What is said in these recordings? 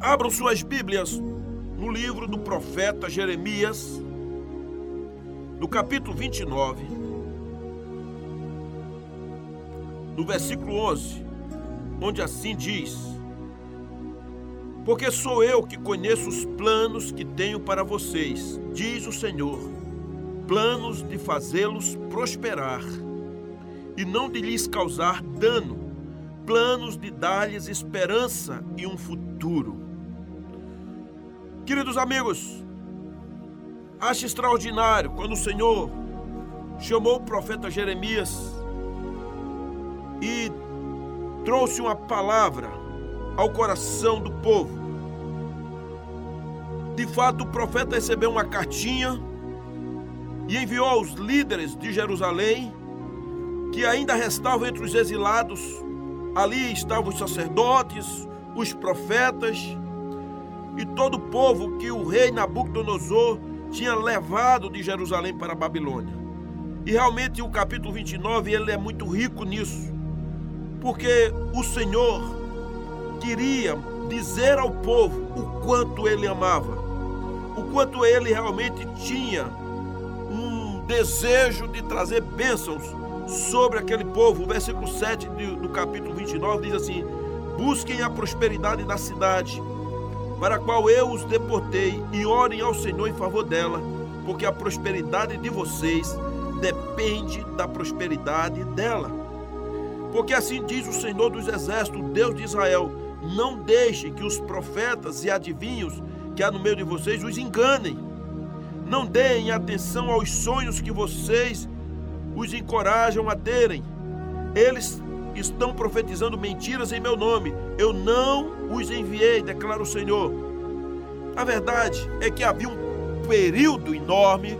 Abram suas Bíblias no livro do profeta Jeremias, no capítulo 29, no versículo 11, onde assim diz: Porque sou eu que conheço os planos que tenho para vocês, diz o Senhor, planos de fazê-los prosperar e não de lhes causar dano, planos de dar-lhes esperança e um futuro. Queridos amigos, acho extraordinário quando o Senhor chamou o profeta Jeremias e trouxe uma palavra ao coração do povo. De fato, o profeta recebeu uma cartinha e enviou aos líderes de Jerusalém que ainda restavam entre os exilados. Ali estavam os sacerdotes, os profetas e todo o povo que o rei Nabucodonosor tinha levado de Jerusalém para a Babilônia. E realmente o capítulo 29 ele é muito rico nisso, porque o Senhor queria dizer ao povo o quanto ele amava, o quanto ele realmente tinha um desejo de trazer bênçãos sobre aquele povo. O versículo 7 do capítulo 29 diz assim: Busquem a prosperidade da cidade para a qual eu os deportei, e orem ao Senhor em favor dela, porque a prosperidade de vocês depende da prosperidade dela. Porque assim diz o Senhor dos Exércitos, Deus de Israel: não deixe que os profetas e adivinhos que há no meio de vocês os enganem. Não deem atenção aos sonhos que vocês os encorajam a terem. Eles estão profetizando mentiras em meu nome. Eu não os enviei, declara o Senhor. A verdade é que havia um período enorme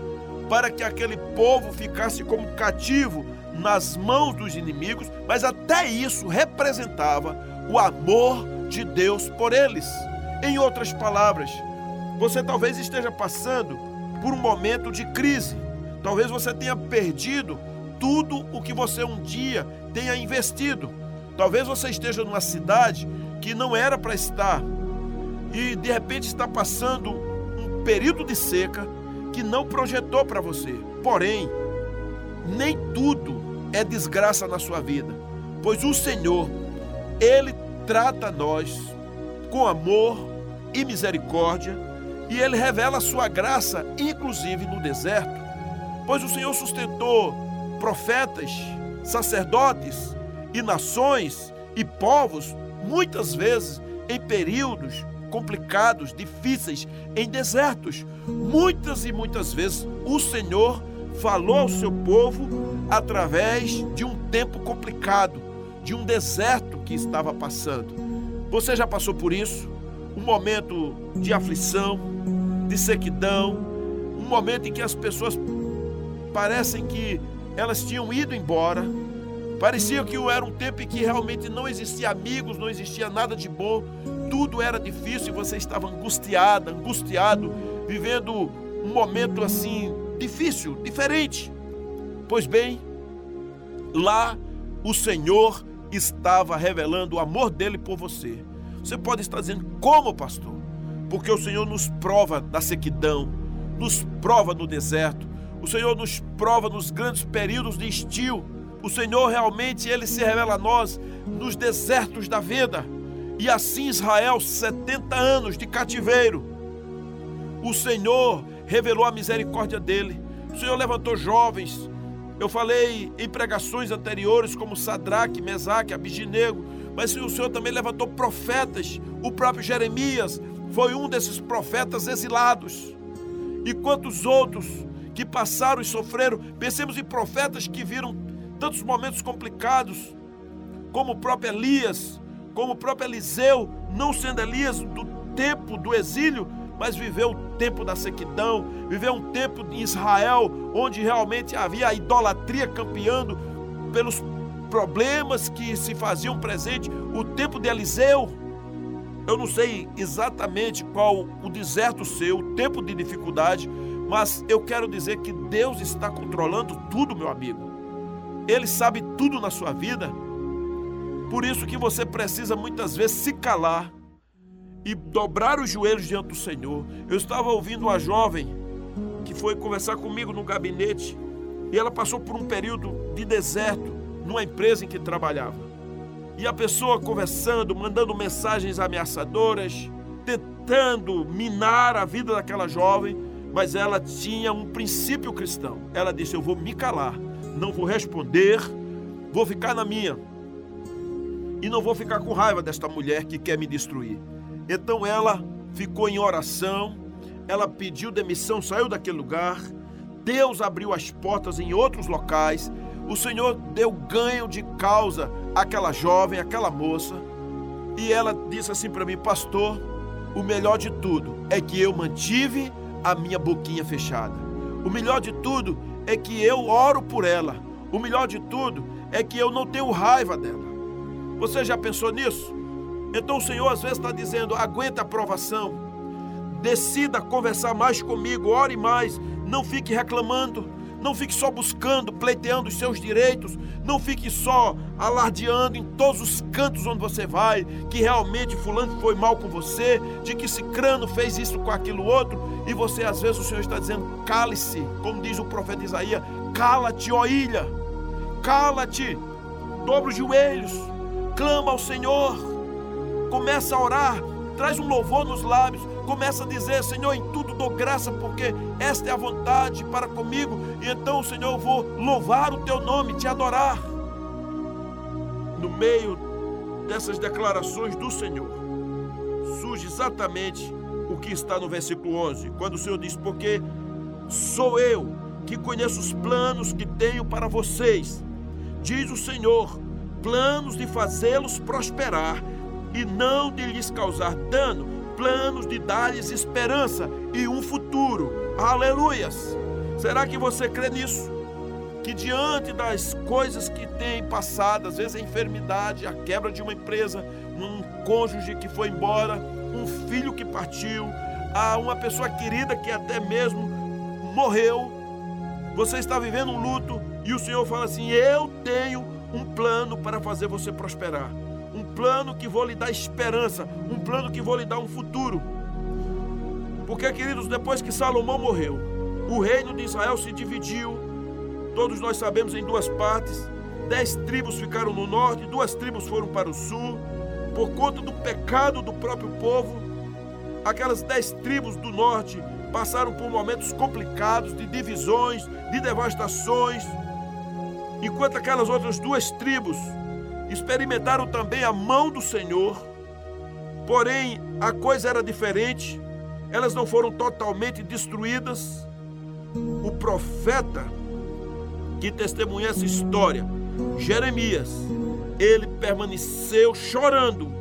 para que aquele povo ficasse como cativo nas mãos dos inimigos, mas até isso representava o amor de Deus por eles. Em outras palavras, você talvez esteja passando por um momento de crise. Talvez você tenha perdido tudo o que você um dia tenha investido. Talvez você esteja numa cidade que não era para estar e de repente está passando um período de seca que não projetou para você. Porém, nem tudo é desgraça na sua vida, pois o Senhor, ele trata nós com amor e misericórdia e ele revela a sua graça, inclusive no deserto, pois o Senhor sustentou profetas, sacerdotes e nações e povos, muitas vezes em períodos complicados, difíceis, em desertos. Muitas e muitas vezes o Senhor falou ao seu povo através de um tempo complicado, de um deserto que estava passando. Você já passou por isso? Um momento de aflição, de sequidão, um momento em que as pessoas parecem que elas tinham ido embora. Parecia que era um tempo em que realmente não existia amigos, não existia nada de bom, tudo era difícil e você estava angustiada, angustiado, vivendo um momento assim difícil, diferente. Pois bem, lá o Senhor estava revelando o amor dele por você. Você pode estar dizendo, como, pastor? Porque o Senhor nos prova da sequidão, nos prova no deserto, o Senhor nos prova nos grandes períodos de estio. O Senhor realmente ele se revela a nós nos desertos da vida. E assim Israel, 70 anos de cativeiro. O Senhor revelou a misericórdia dele. O Senhor levantou jovens. Eu falei em pregações anteriores como Sadraque, Mesaque, Abiginego, mas o Senhor também levantou profetas. O próprio Jeremias foi um desses profetas exilados. E quantos outros que passaram e sofreram. Pensemos em profetas que viram tantos momentos complicados, como o próprio Elias, como o próprio Eliseu, não sendo Elias do tempo do exílio, mas viveu o tempo da sequidão, viveu um tempo em Israel onde realmente havia a idolatria campeando pelos problemas que se faziam presente, o tempo de Eliseu. Eu não sei exatamente qual o deserto seu, o tempo de dificuldade, mas eu quero dizer que Deus está controlando tudo, meu amigo. Ele sabe tudo na sua vida. Por isso que você precisa muitas vezes se calar e dobrar os joelhos diante do Senhor. Eu estava ouvindo uma jovem que foi conversar comigo no gabinete e ela passou por um período de deserto numa empresa em que trabalhava. E a pessoa conversando, mandando mensagens ameaçadoras, tentando minar a vida daquela jovem, mas ela tinha um princípio cristão. Ela disse: Eu vou me calar, não vou responder, vou ficar na minha. E não vou ficar com raiva desta mulher que quer me destruir. Então ela ficou em oração, ela pediu demissão, saiu daquele lugar. Deus abriu as portas em outros locais. O Senhor deu ganho de causa àquela jovem, àquela moça. E ela disse assim para mim, pastor, o melhor de tudo é que eu mantive a minha boquinha fechada. O melhor de tudo é que eu oro por ela. O melhor de tudo é que eu não tenho raiva dela. Você já pensou nisso? Então o Senhor às vezes está dizendo: aguenta a provação, decida conversar mais comigo, ore mais, não fique reclamando, não fique só buscando, pleiteando os seus direitos, não fique só alardeando em todos os cantos onde você vai, que realmente fulano foi mal com você, de que Cicrano fez isso com aquilo outro, e você às vezes o Senhor está dizendo: cale-se, como diz o profeta Isaías, cala-te, ó ilha, cala-te, dobra os joelhos, clama ao Senhor começa a orar, traz um louvor nos lábios, começa a dizer: Senhor, em tudo dou graça, porque esta é a vontade para comigo, e então, Senhor, eu vou louvar o teu nome, te adorar. No meio dessas declarações do Senhor, surge exatamente o que está no versículo 11, quando o Senhor diz: Porque sou eu que conheço os planos que tenho para vocês, diz o Senhor, planos de fazê-los prosperar e não de lhes causar dano, planos de dar-lhes esperança e um futuro. Aleluias! Será que você crê nisso? Que diante das coisas que tem passado, às vezes a enfermidade, a quebra de uma empresa, um cônjuge que foi embora, um filho que partiu, a uma pessoa querida que até mesmo morreu, você está vivendo um luto e o Senhor fala assim: Eu tenho um plano para fazer você prosperar. Um plano que vou lhe dar esperança, um plano que vou lhe dar um futuro. Porque, queridos, depois que Salomão morreu, o reino de Israel se dividiu, todos nós sabemos, em duas partes. Dez tribos ficaram no norte, duas tribos foram para o sul, por conta do pecado do próprio povo. Aquelas dez tribos do norte passaram por momentos complicados de divisões, de devastações, enquanto aquelas outras duas tribos experimentaram também a mão do Senhor, porém a coisa era diferente, elas não foram totalmente destruídas. O profeta que testemunha essa história, Jeremias, ele permaneceu chorando.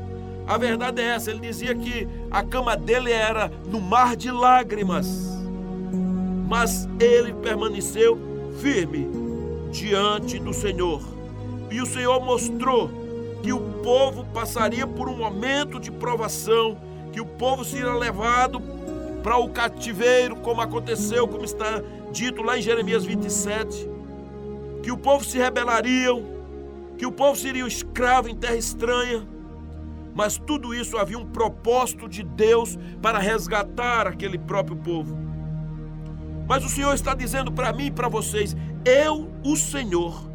A verdade é essa, ele dizia que a cama dele era no mar de lágrimas, mas ele permaneceu firme diante do Senhor. E o Senhor mostrou que o povo passaria por um momento de provação, que o povo seria levado para o cativeiro, como aconteceu, como está dito lá em Jeremias 27, que o povo se rebelariam, que o povo seria escravo em terra estranha. Mas tudo isso havia um propósito de Deus para resgatar aquele próprio povo. Mas o Senhor está dizendo para mim e para vocês: eu, o Senhor,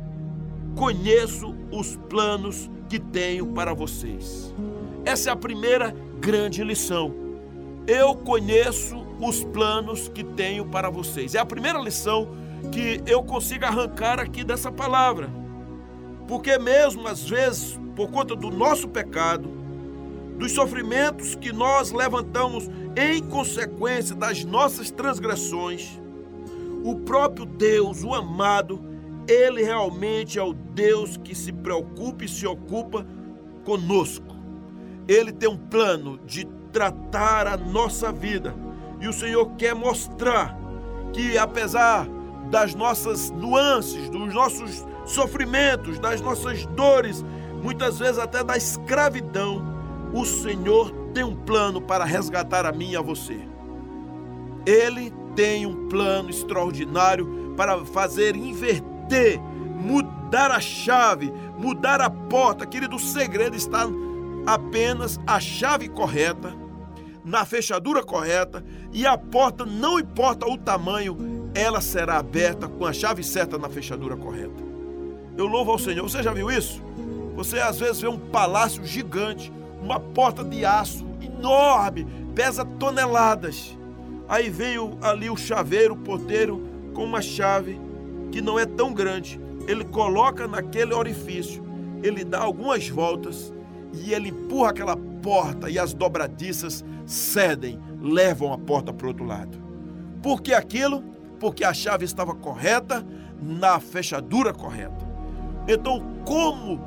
conheço os planos que tenho para vocês. Essa é a primeira grande lição. Eu conheço os planos que tenho para vocês. É a primeira lição que eu consigo arrancar aqui dessa palavra. Porque, mesmo às vezes, por conta do nosso pecado, dos sofrimentos que nós levantamos em consequência das nossas transgressões, o próprio Deus, o amado, ele realmente é o Deus que se preocupa e se ocupa conosco. Ele tem um plano de tratar a nossa vida. E o Senhor quer mostrar que, apesar das nossas nuances, dos nossos sofrimentos, das nossas dores, muitas vezes até da escravidão, o Senhor tem um plano para resgatar a mim e a você. Ele tem um plano extraordinário para fazer inverter mudar a chave, mudar a porta. Querido, o segredo está apenas a chave correta na fechadura correta e a porta, não importa o tamanho, ela será aberta com a chave certa na fechadura correta. Eu louvo ao Senhor. Você já viu isso? Você às vezes vê um palácio gigante, uma porta de aço enorme, pesa toneladas. Aí vem ali o chaveiro, o porteiro, com uma chave que não é tão grande. Ele coloca naquele orifício, ele dá algumas voltas e ele empurra aquela porta e as dobradiças cedem, levam a porta para o outro lado. Por que aquilo? Porque a chave estava correta, na fechadura correta. Então, como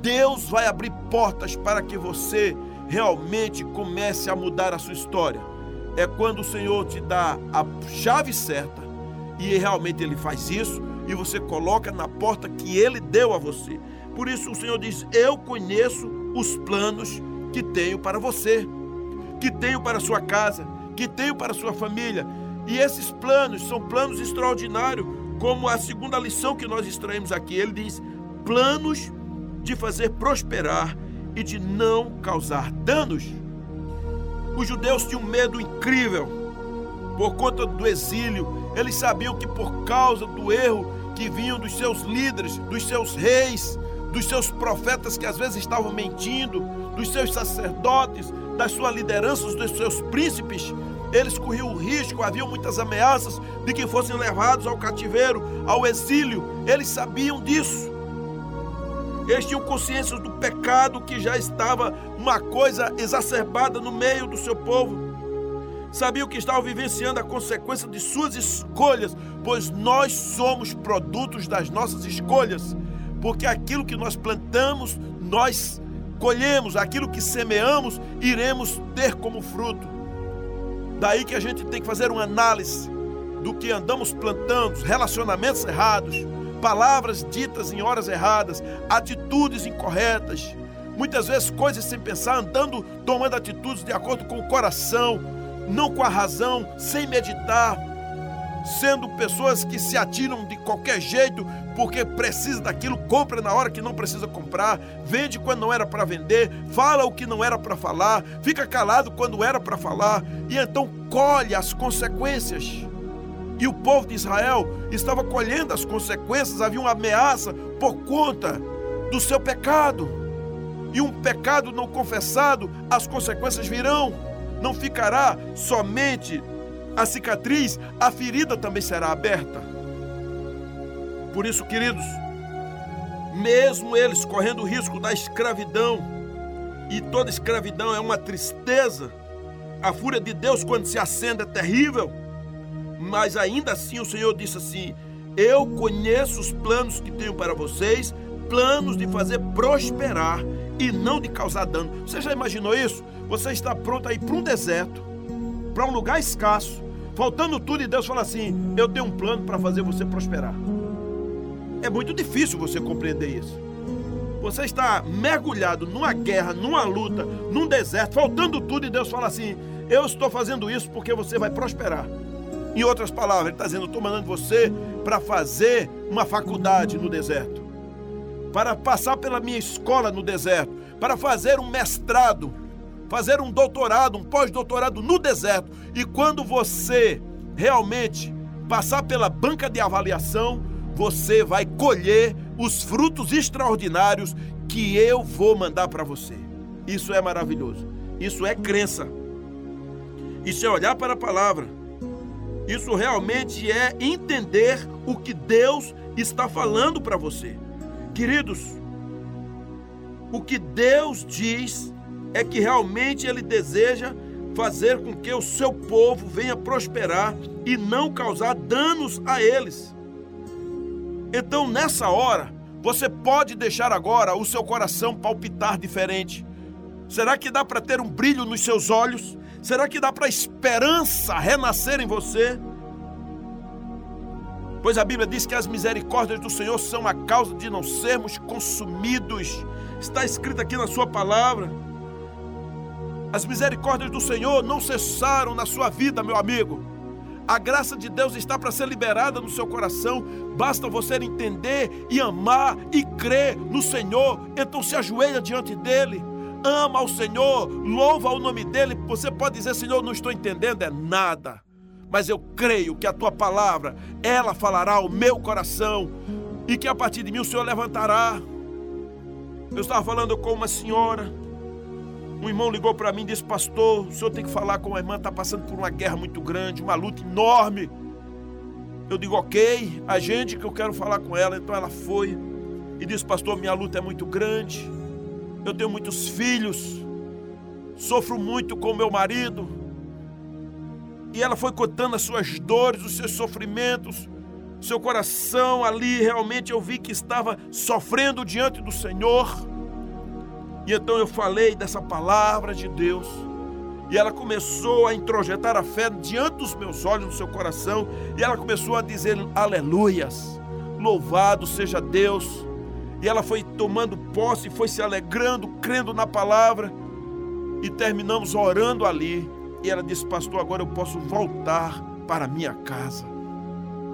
Deus vai abrir portas para que você realmente comece a mudar a sua história? É quando o Senhor te dá a chave certa e realmente Ele faz isso e você coloca na porta que Ele deu a você. Por isso o Senhor diz: Eu conheço os planos que tenho para você, que tenho para a sua casa, que tenho para a sua família. E esses planos são planos extraordinários, como a segunda lição que nós extraímos aqui. Ele diz: planos de fazer prosperar e de não causar danos. Os judeus tinham um medo incrível por conta do exílio. Eles sabiam que por causa do erro que vinham dos seus líderes, dos seus reis, dos seus profetas que às vezes estavam mentindo, dos seus sacerdotes, das suas lideranças, dos seus príncipes, eles corriam o risco, havia muitas ameaças de que fossem levados ao cativeiro, ao exílio. Eles sabiam disso. Eles tinham consciência do pecado que já estava uma coisa exacerbada no meio do seu povo. Sabiam que estavam vivenciando a consequência de suas escolhas, pois nós somos produtos das nossas escolhas. Porque aquilo que nós plantamos, nós colhemos, aquilo que semeamos, iremos ter como fruto. Daí que a gente tem que fazer uma análise do que andamos plantando, relacionamentos errados, palavras ditas em horas erradas, atitudes incorretas, muitas vezes coisas sem pensar, andando, tomando atitudes de acordo com o coração, não com a razão, sem meditar, sendo pessoas que se atiram de qualquer jeito porque precisa daquilo, compra na hora que não precisa comprar, vende quando não era para vender, fala o que não era para falar, fica calado quando era para falar e então colhe as consequências. E o povo de Israel estava colhendo as consequências, havia uma ameaça por conta do seu pecado. E um pecado não confessado, as consequências virão. Não ficará somente a cicatriz, a ferida também será aberta. Por isso, queridos, mesmo eles correndo o risco da escravidão, e toda escravidão é uma tristeza, a fúria de Deus, quando se acende, é terrível mas ainda assim o Senhor disse assim: Eu conheço os planos que tenho para vocês, planos de fazer prosperar e não de causar dano. Você já imaginou isso? Você está pronto a ir para um deserto, para um lugar escasso, faltando tudo, e Deus fala assim: Eu tenho um plano para fazer você prosperar. É muito difícil você compreender isso. Você está mergulhado numa guerra, numa luta, num deserto, faltando tudo, e Deus fala assim: Eu estou fazendo isso porque você vai prosperar. Em outras palavras, ele está dizendo: estou mandando você para fazer uma faculdade no deserto, para passar pela minha escola no deserto, para fazer um mestrado, fazer um doutorado, um pós-doutorado no deserto. E quando você realmente passar pela banca de avaliação, você vai colher os frutos extraordinários que eu vou mandar para você. Isso é maravilhoso. Isso é crença. Isso é olhar para a palavra. Isso realmente é entender o que Deus está falando para você. Queridos, o que Deus diz é que realmente Ele deseja fazer com que o seu povo venha prosperar e não causar danos a eles. Então, nessa hora, você pode deixar agora o seu coração palpitar diferente. Será que dá para ter um brilho nos seus olhos? Será que dá para a esperança renascer em você? Pois a Bíblia diz que as misericórdias do Senhor são a causa de não sermos consumidos. Está escrito aqui na Sua palavra. As misericórdias do Senhor não cessaram na sua vida, meu amigo. A graça de Deus está para ser liberada no seu coração. Basta você entender e amar e crer no Senhor. Então se ajoelha diante dele ama ao Senhor, louva o nome dele. Você pode dizer, Senhor, não estou entendendo, é nada. Mas eu creio que a tua palavra, ela falará ao meu coração e que a partir de mim o Senhor levantará. Eu estava falando com uma senhora, um irmão ligou para mim e disse: Pastor, o senhor tem que falar com a irmã, está passando por uma guerra muito grande, uma luta enorme. Eu digo: Ok, a gente que eu quero falar com ela. Então ela foi e disse: Pastor, minha luta é muito grande, eu tenho muitos filhos, sofro muito com meu marido. E ela foi contando as suas dores, os seus sofrimentos, seu coração ali, realmente eu vi que estava sofrendo diante do Senhor. E então eu falei dessa palavra de Deus. E ela começou a introjetar a fé diante dos meus olhos, no seu coração. E ela começou a dizer aleluias, louvado seja Deus. E ela foi tomando posse, foi se alegrando, crendo na palavra. E terminamos orando ali. E ela disse, pastor, agora eu posso voltar para minha casa.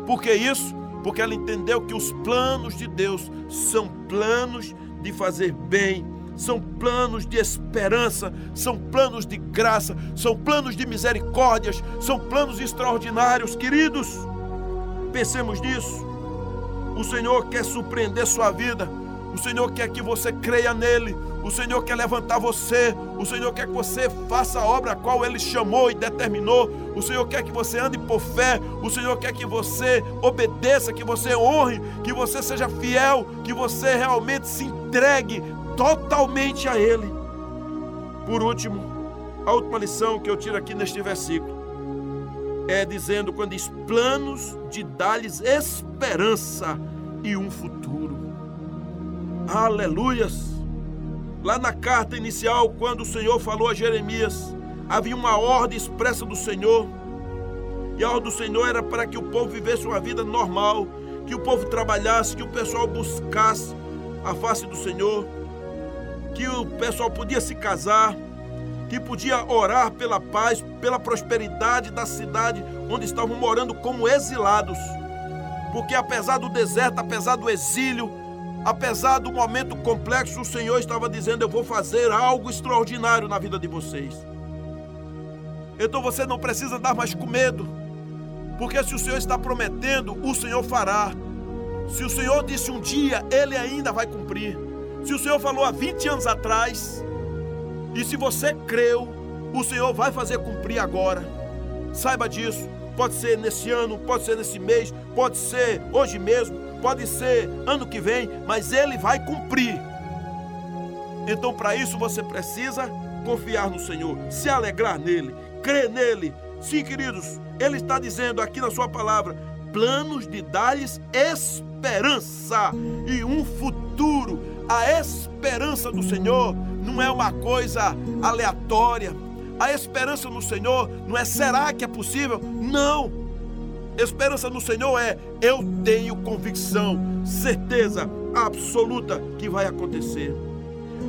Por que isso? Porque ela entendeu que os planos de Deus são planos de fazer bem são planos de esperança, são planos de graça, são planos de misericórdias, são planos extraordinários, queridos. Pensemos nisso. O Senhor quer surpreender sua vida. O Senhor quer que você creia nele. O Senhor quer levantar você. O Senhor quer que você faça a obra a qual ele chamou e determinou. O Senhor quer que você ande por fé. O Senhor quer que você obedeça, que você honre, que você seja fiel, que você realmente se entregue totalmente a Ele. Por último, a última lição que eu tiro aqui neste versículo é dizendo quando diz planos de dar-lhes esperança e um futuro. Aleluias! Lá na carta inicial, quando o Senhor falou a Jeremias, havia uma ordem expressa do Senhor. E a ordem do Senhor era para que o povo vivesse uma vida normal, que o povo trabalhasse, que o pessoal buscasse a face do Senhor, que o pessoal podia se casar, que podia orar pela paz, pela prosperidade da cidade onde estavam morando como exilados. Porque apesar do deserto, apesar do exílio, apesar do momento complexo, o Senhor estava dizendo: Eu vou fazer algo extraordinário na vida de vocês. Então você não precisa dar mais com medo, porque se o Senhor está prometendo, o Senhor fará. Se o Senhor disse um dia, ele ainda vai cumprir. Se o Senhor falou há 20 anos atrás, e se você creu, o Senhor vai fazer cumprir agora. Saiba disso. Pode ser nesse ano, pode ser nesse mês, pode ser hoje mesmo, pode ser ano que vem, mas Ele vai cumprir. Então, para isso, você precisa confiar no Senhor, se alegrar nele, crer nele. Sim, queridos, Ele está dizendo aqui na Sua palavra: planos de dar-lhes esperança e um futuro a esperança do Senhor não é uma coisa aleatória. A esperança no Senhor não é será que é possível? Não. Esperança no Senhor é eu tenho convicção, certeza absoluta que vai acontecer.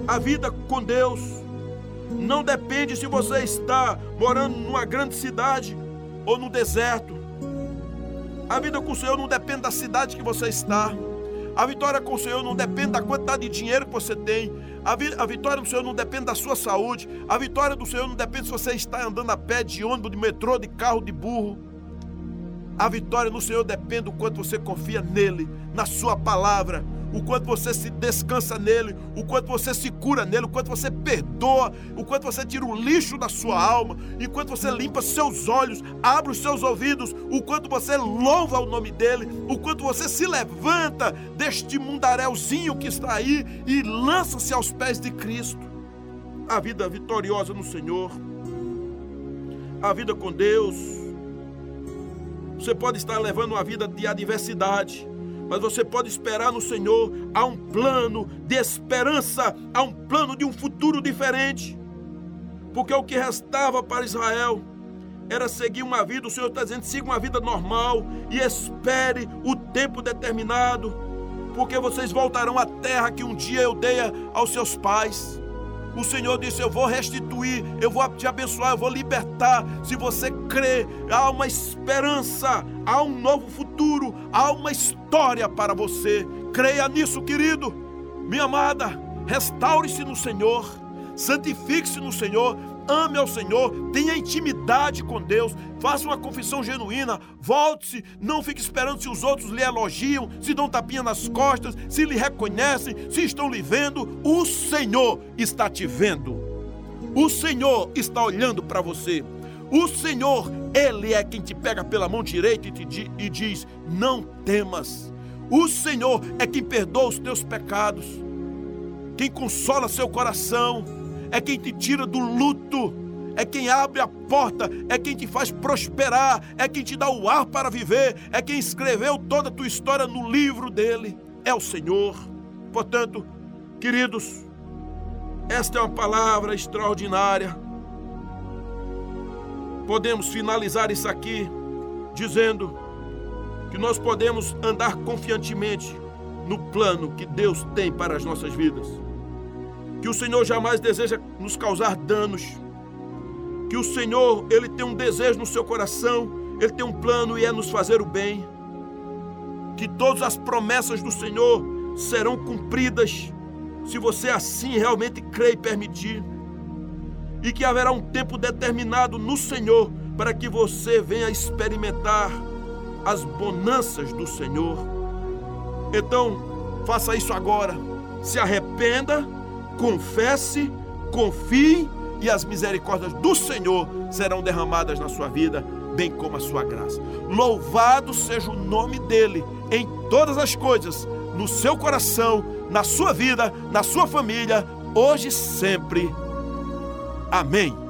A vida com Deus não depende se você está morando numa grande cidade ou no deserto. A vida com o Senhor não depende da cidade que você está. A vitória com o Senhor não depende da quantidade de dinheiro que você tem. A, vi a vitória do Senhor não depende da sua saúde. A vitória do Senhor não depende se você está andando a pé, de ônibus, de metrô, de carro, de burro. A vitória no Senhor depende do quanto você confia nele, na sua palavra, o quanto você se descansa nele, o quanto você se cura nele, o quanto você perdoa, o quanto você tira o lixo da sua alma, enquanto você limpa seus olhos, abre os seus ouvidos, o quanto você louva o nome dele, o quanto você se levanta deste mundaréuzinho que está aí e lança-se aos pés de Cristo. A vida vitoriosa no Senhor, a vida com Deus. Você pode estar levando uma vida de adversidade mas você pode esperar no Senhor. Há um plano de esperança, há um plano de um futuro diferente. Porque o que restava para Israel era seguir uma vida, o Senhor está dizendo: siga uma vida normal e espere o tempo determinado, porque vocês voltarão à terra que um dia eu dei aos seus pais. O Senhor disse: Eu vou restituir, eu vou te abençoar, eu vou libertar. Se você crê, há uma esperança, há um novo futuro, há uma história para você. Creia nisso, querido. Minha amada, restaure-se no Senhor. santifique-se no Senhor, ame ao Senhor, tenha intimidade com Deus, faça uma confissão genuína, volte-se, não fique esperando se os outros lhe elogiam, se dão tapinha nas costas, se lhe reconhecem, se estão lhe vendo. O Senhor está te vendo. O Senhor está olhando para você. O Senhor, Ele é quem te pega pela mão direita e, te, e diz: Não temas. O Senhor é quem perdoa os teus pecados, quem consola seu coração, é quem te tira do luto, é quem abre a porta, é quem te faz prosperar, é quem te dá o ar para viver, é quem escreveu toda a tua história no livro dele. É o Senhor. Portanto, queridos, esta é uma palavra extraordinária. Podemos finalizar isso aqui dizendo que nós podemos andar confiantemente no plano que Deus tem para as nossas vidas. Que o Senhor jamais deseja nos causar danos. Que o Senhor, ele tem um desejo no seu coração, ele tem um plano e é nos fazer o bem. Que todas as promessas do Senhor serão cumpridas se você assim realmente crê e permitir. E que haverá um tempo determinado no Senhor para que você venha experimentar as bonanças do Senhor. Então, faça isso agora. Se arrependa, confesse, confie e as misericórdias do Senhor serão derramadas na sua vida, bem como a sua graça. Louvado seja o nome dele em todas as coisas, no seu coração, na sua vida, na sua família, hoje e sempre. Amém.